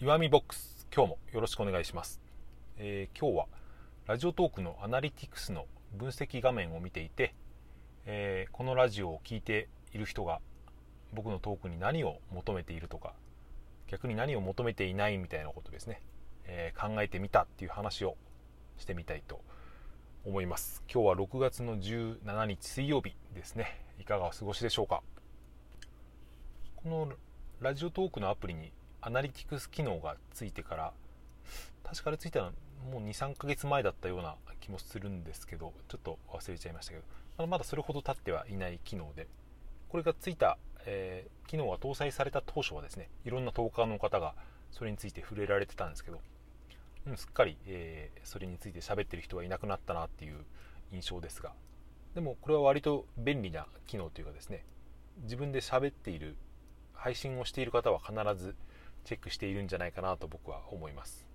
岩見ボックス今日もよろしくお願いします、えー今日はラジオトークのアナリティクスの分析画面を見ていて、えーこのラジオを聴いている人が僕のトークに何を求めているとか逆に何を求めていないみたいなことですね、えー考えてみたっていう話をしてみたいと思います。今日は6月の17日水曜日ですね。いかがお過ごしでしょうか。このラジオトークのアプリにアナリティクス機能がついてから確かあれついたのもう23ヶ月前だったような気もするんですけどちょっと忘れちゃいましたけどまだまだそれほど経ってはいない機能でこれがついた、えー機能が搭載された当初はですねいろんなトーカーの方がそれについて触れられてたんですけど、うん、すっかり、えーそれについて喋ってる人はいなくなったなっていう印象ですがでもこれは割と便利な機能というかですね自分で喋っている配信をしている方は必ずチェックしているんじゃないかなと僕は思います。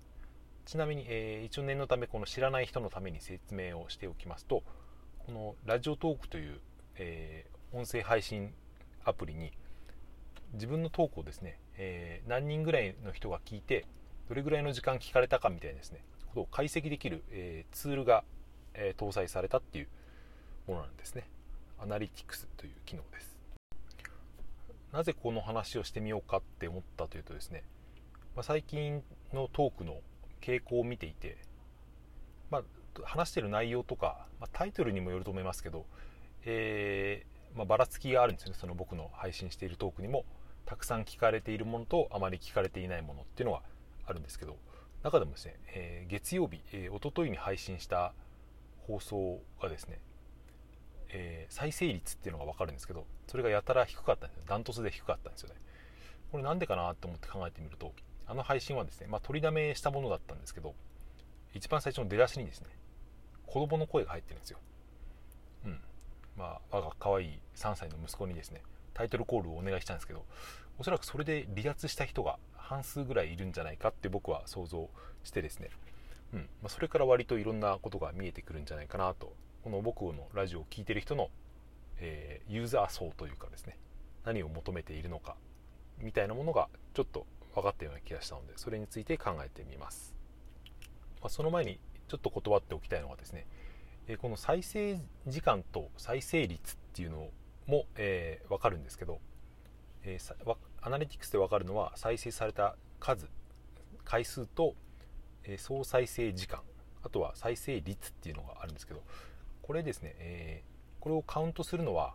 ちなみに、えー一応念のためこの知らない人のために説明をしておきますとこのラジオトークという、えー音声配信アプリに自分のトークをですね、えー何人ぐらいの人が聞いてどれぐらいの時間聞かれたかみたいなですねことを解析できる、えツールが、え搭載されたっていうものなんですね。アナリティクスという機能です。なぜこの話をしてみようかって思ったというとですね、まあ、最近のトークの傾向を見ていて、まあ、話してる内容とか、まあタイトルにもよると思いますけど、えーま、ばらつきがあるんですよねその僕の配信しているトークにも。たくさん聞かれているものとあまり聞かれていないものっていうのがあるんですけど中でもですね、えー月曜日、えー、一昨日に配信した放送がですね、えー再生率っていうのが分かるんですけどそれがやたら低かったんですダントツで低かったんですよね。これなんでかなと思って考えてみるとあの配信はですね、まあ、取りだめしたものだったんですけど一番最初の出だしにですね子供の声が入ってるんですよ。うん。まあ我が可愛い3歳の息子にですねタイトルコールをお願いしたんですけどおそらくそれで離脱した人が半数ぐらいいるんじゃないかって僕は想像してですね、うん。まあ、それから割といろんなことが見えてくるんじゃないかなとこの僕のラジオを聴いてる人の、えーユーザー層というかですね何を求めているのかみたいなものがちょっと分かったような気がしたのでそれについて考えてみます、まあ、その前にちょっと断っておきたいのがですね、えーこの再生時間と再生率っていうのも、えー分かるんですけど、えーアナリティクスで分かるのは再生された数回数と、えー総再生時間あとは再生率っていうのがあるんですけどこれですね、えーこれをカウントするのは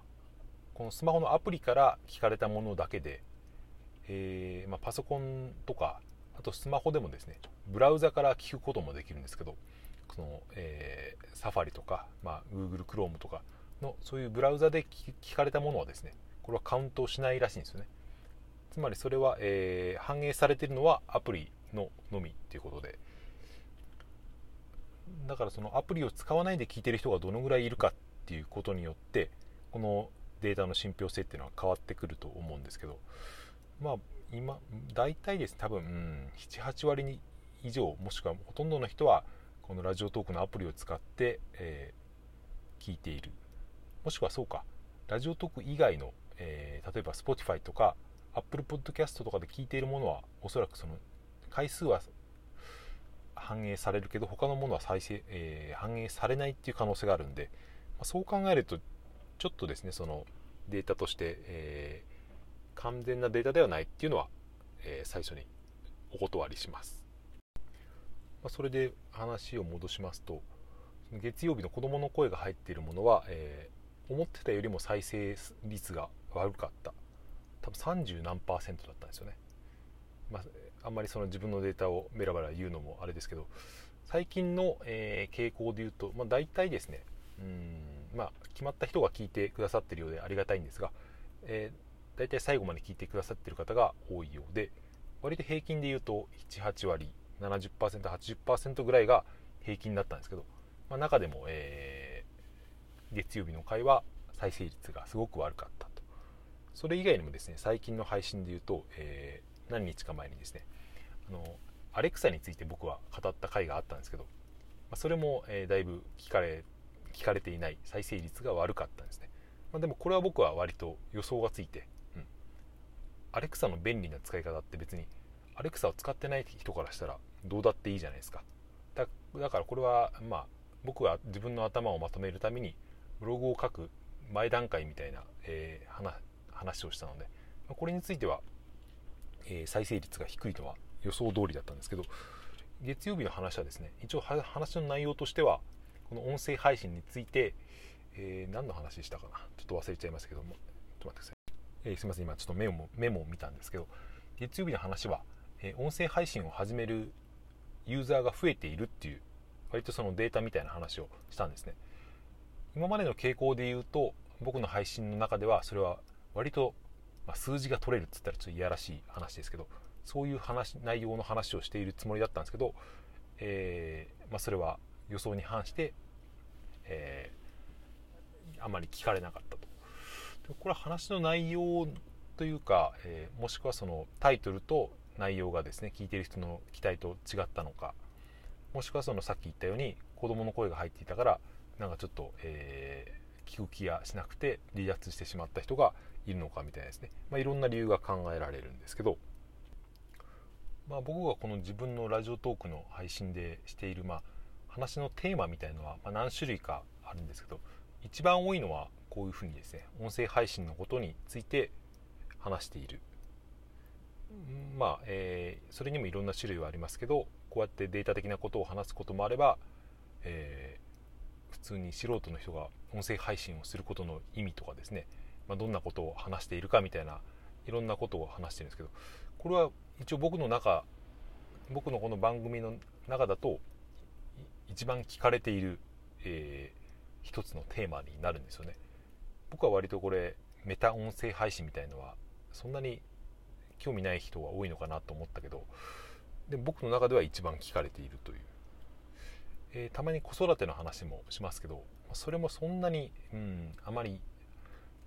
このスマホのアプリから聞かれたものだけで、えーまあ、パソコンとかあとスマホでもですねブラウザから聞くこともできるんですけどその、えーサファリとか、まあ、Google Chrome とかのそういうブラウザで聞かれたものはですねこれはカウントしないらしいんですよね。つまりそれは、えー反映されているのはアプリののみということでだからそのアプリを使わないで聞いてる人がどのぐらいいるかっていうことによってこのデータの信憑性っていうのは変わってくると思うんですけどまあ今大体です多分、うん、78割に以上もしくはほとんどの人はこのラジオトークのアプリを使って、えー聞いている。もしくはそうかラジオトーク以外の、えー例えば Spotify とか Apple Podcast とかで聞いているものはおそらくその回数は反映されるけど他のものは再生、えー反映されないっていう可能性があるんで、まあそう考えるとちょっとですねそのデータとして、えー完全なデータではないっていうのは、えー最初にお断りします、まあそれで話を戻しますと月曜日の子供の声が入っているものは、え思ってたよりも再生率が悪かった。多分30何パーセントだったんですよね、まあ、あんまりその自分のデータをベラベラ言うのもあれですけど最近の、えー傾向で言うと、まあ、大体ですねうん、まあ、決まった人が聞いてくださってるようでありがたいんですが、えー大体最後まで聞いてくださってる方が多いようで割と平均で言うと78割 70%80% ぐらいが平均だったんですけど、まあ、中でも、えー月曜日の回は再生率がすごく悪かったと。それ以外にもですね最近の配信で言うと、えー何日か前にですねあのアレクサについて僕は語った回があったんですけど、まあそれも、えだいぶ聞かれ聞かれていない再生率が悪かったんですね、まあ、でもこれは僕は割と予想がついて、うん、アレクサの便利な使い方って別にアレクサを使ってない人からしたらどうだっていいじゃないですか。だだからこれはまあ僕は自分の頭をまとめるためにブログを書く前段階みたいな、えー、話をしたのでこれについては、えー、再生率が低いのは予想通りだったんですけど月曜日の話はですね一応話の内容としてはこの音声配信について、えー、何の話したかなちょっと忘れちゃいましたけどもちょっと待ってください、えー、すみません今ちょっとメモメモを見たんですけど月曜日の話は、えー、音声配信を始めるユーザーが増えているっていう割とそのデータみたいな話をしたんですね。今までの傾向で言うと僕の配信の中ではそれは割と、ま、数字が取れるっつったらちょっといやらしい話ですけどそういう話内容の話をしているつもりだったんですけど、えー、まあ、それは予想に反して、えー、あまり聞かれなかったと。でこれは話の内容というか、えー、もしくはそのタイトルと内容がですね聞いている人の期待と違ったのかもしくはそのさっき言ったように子供の声が入っていたからなんかちょっと、えー、聞く気がしなくて離脱してしまった人がいるのかみたいですね、まあ、いろんな理由が考えられるんですけど、まあ、僕がこの自分のラジオトークの配信でしている、まあ、話のテーマみたいのは、ま何種類かあるんですけど一番多いのはこういうふうにですね音声配信のことについて話している。まあ、えー、それにもいろんな種類はありますけどこうやってデータ的なことを話すこともあれば、えー、普通に素人の人が音声配信をすることの意味とかですね、まあ、どんなことを話しているかみたいないろんなことを話してるんですけどこれは一応僕の中僕のこの番組の中だと一番聞かれている、えー、一つのテーマになるんですよね。僕は割とこれメタ音声配信みたいのはそんなに興味ない人が多いのかなと思ったけどで僕の中では一番聞かれているという、えー、たまに子育ての話もしますけどそれもそんなに、うん、あまり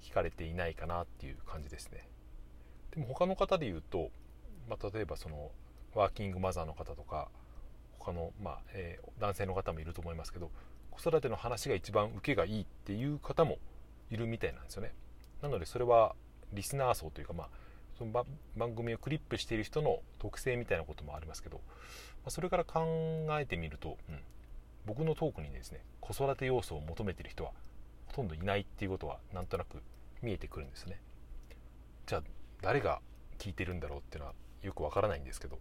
聞かれていないかなっていう感じですね。でも他の方で言うと、まあ、例えばそのワーキングマザーの方とか他の、まあえー、男性の方もいると思いますけど子育ての話が一番受けがいいっていう方もいるみたいなんですよね。なのでそれはリスナー層というか、まあ、その番組をクリップしている人の特性みたいなこともありますけど、まあ、それから考えてみると、うん、僕のトークにですね子育て要素を求めている人はほとんどいないっていうことはなんとなく見えてくるんですね。じゃあ誰が聞いてるんだろうっていうのはよくわからないんですけど、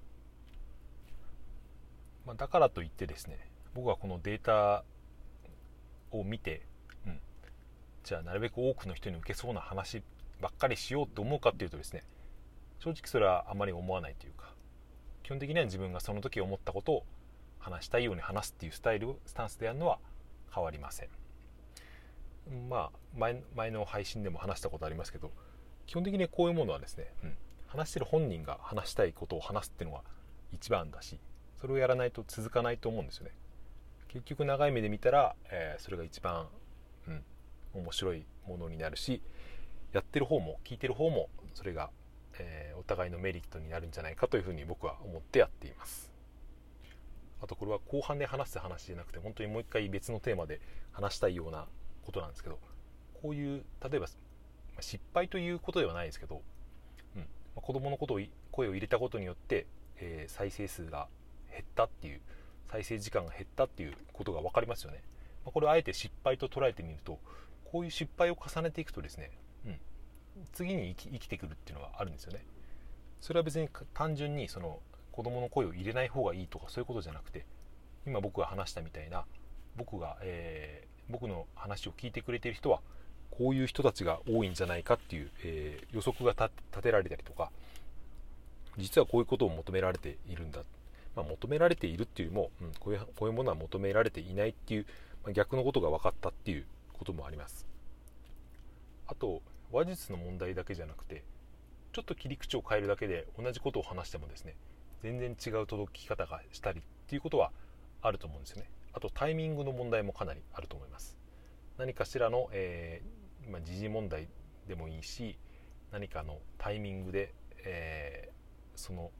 まあ、だからといってですね僕はこのデータを見て、うん、じゃあなるべく多くの人に受けそうな話ばっかりしようと思うかっていうとですね正直それはあまり思わないというか基本的には自分がその時思ったことを話したいように話すっていうスタイルスタンスでやるのは変わりません。まあ前前の配信でも話したことありますけど基本的にこういうものはですね、うん、話してる本人が話したいことを話すっていうのが一番だしそれをやらないと続かないと思うんですよね。結局長い目で見たら、えー、それが一番、うん、面白いものになるしやってる方も聞いてる方もそれがえー、お互いのメリットになるんじゃないかというふうに僕は思ってやっています。あとこれは後半で話す話じゃなくて本当にもう一回別のテーマで話したいようなことなんですけどこういう例えば失敗ということではないですけど、うん、子供のことを声を入れたことによって、えー、再生数が減ったっていう再生時間が減ったっていうことが分かりますよね、まあ、これをあえて失敗と捉えてみるとこういう失敗を重ねていくとですね、うん、次に生き生きてくるっていうのがあるんですよね。それは別に単純にその子供の声を入れない方がいいとかそういうことじゃなくて今僕が話したみたいな僕が、えー、僕の話を聞いてくれてる人はこういう人たちが多いんじゃないかっていう、えー、予測が立てられたりとか実はこういうことを求められているんだ、まあ、求められているっていうよりも、うん、こういうこういうものは求められていないっていう、まあ、逆のことが分かったっていうこともあります。あと話術の問題だけじゃなくてちょっと切り口を変えるだけで同じことを話してもですね全然違う届き方がしたりっていうことはあると思うんですよね。あとタイミングの問題もかなりあると思います。何かしらの、えー、まあ、時事問題でもいいし何かのタイミングで、えー、その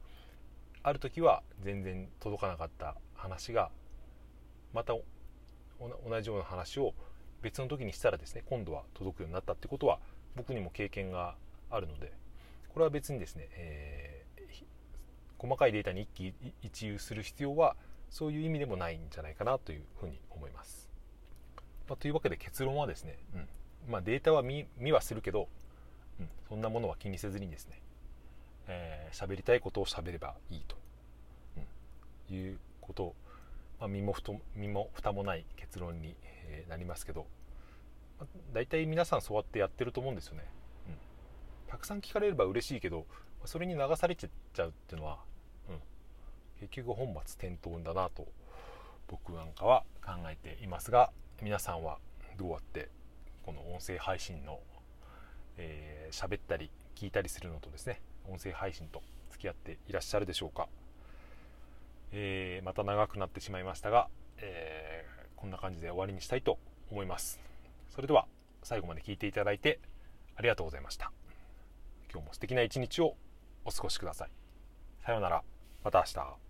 ある時は全然届かなかった話がまた同じような話を別の時にしたらですね今度は届くようになったってことは僕にも経験があるのでこれは別にですね、え細かいデータに一喜一憂する必要はそういう意味でもないんじゃないかなというふうに思います。まあ、というわけで結論はですね、うん。まあ、データは見はするけど、うん、そんなものは気にせずにですね喋、えー、りたいことを喋ればいいと、うん、いうこと、まあ、身もふ身も蓋もない結論に、えー、なりますけど、まあ、大体皆さんそうやってやってると思うんですよね。うん、たくさん聞かれれば嬉しいけどそれに流されちゃうっていうのは、うん、結局本末転倒だなと僕なんかは考えていますが皆さんはどうやってこの音声配信の喋、えー、ったり聞いたりするのとですね音声配信と付き合っていらっしゃるでしょうか、えー、また長くなってしまいましたが、えー、こんな感じで終わりにしたいと思います。それでは最後まで聞いていただいてありがとうございました。今日も素敵な一日をお過ごしください。さようなら。また明日。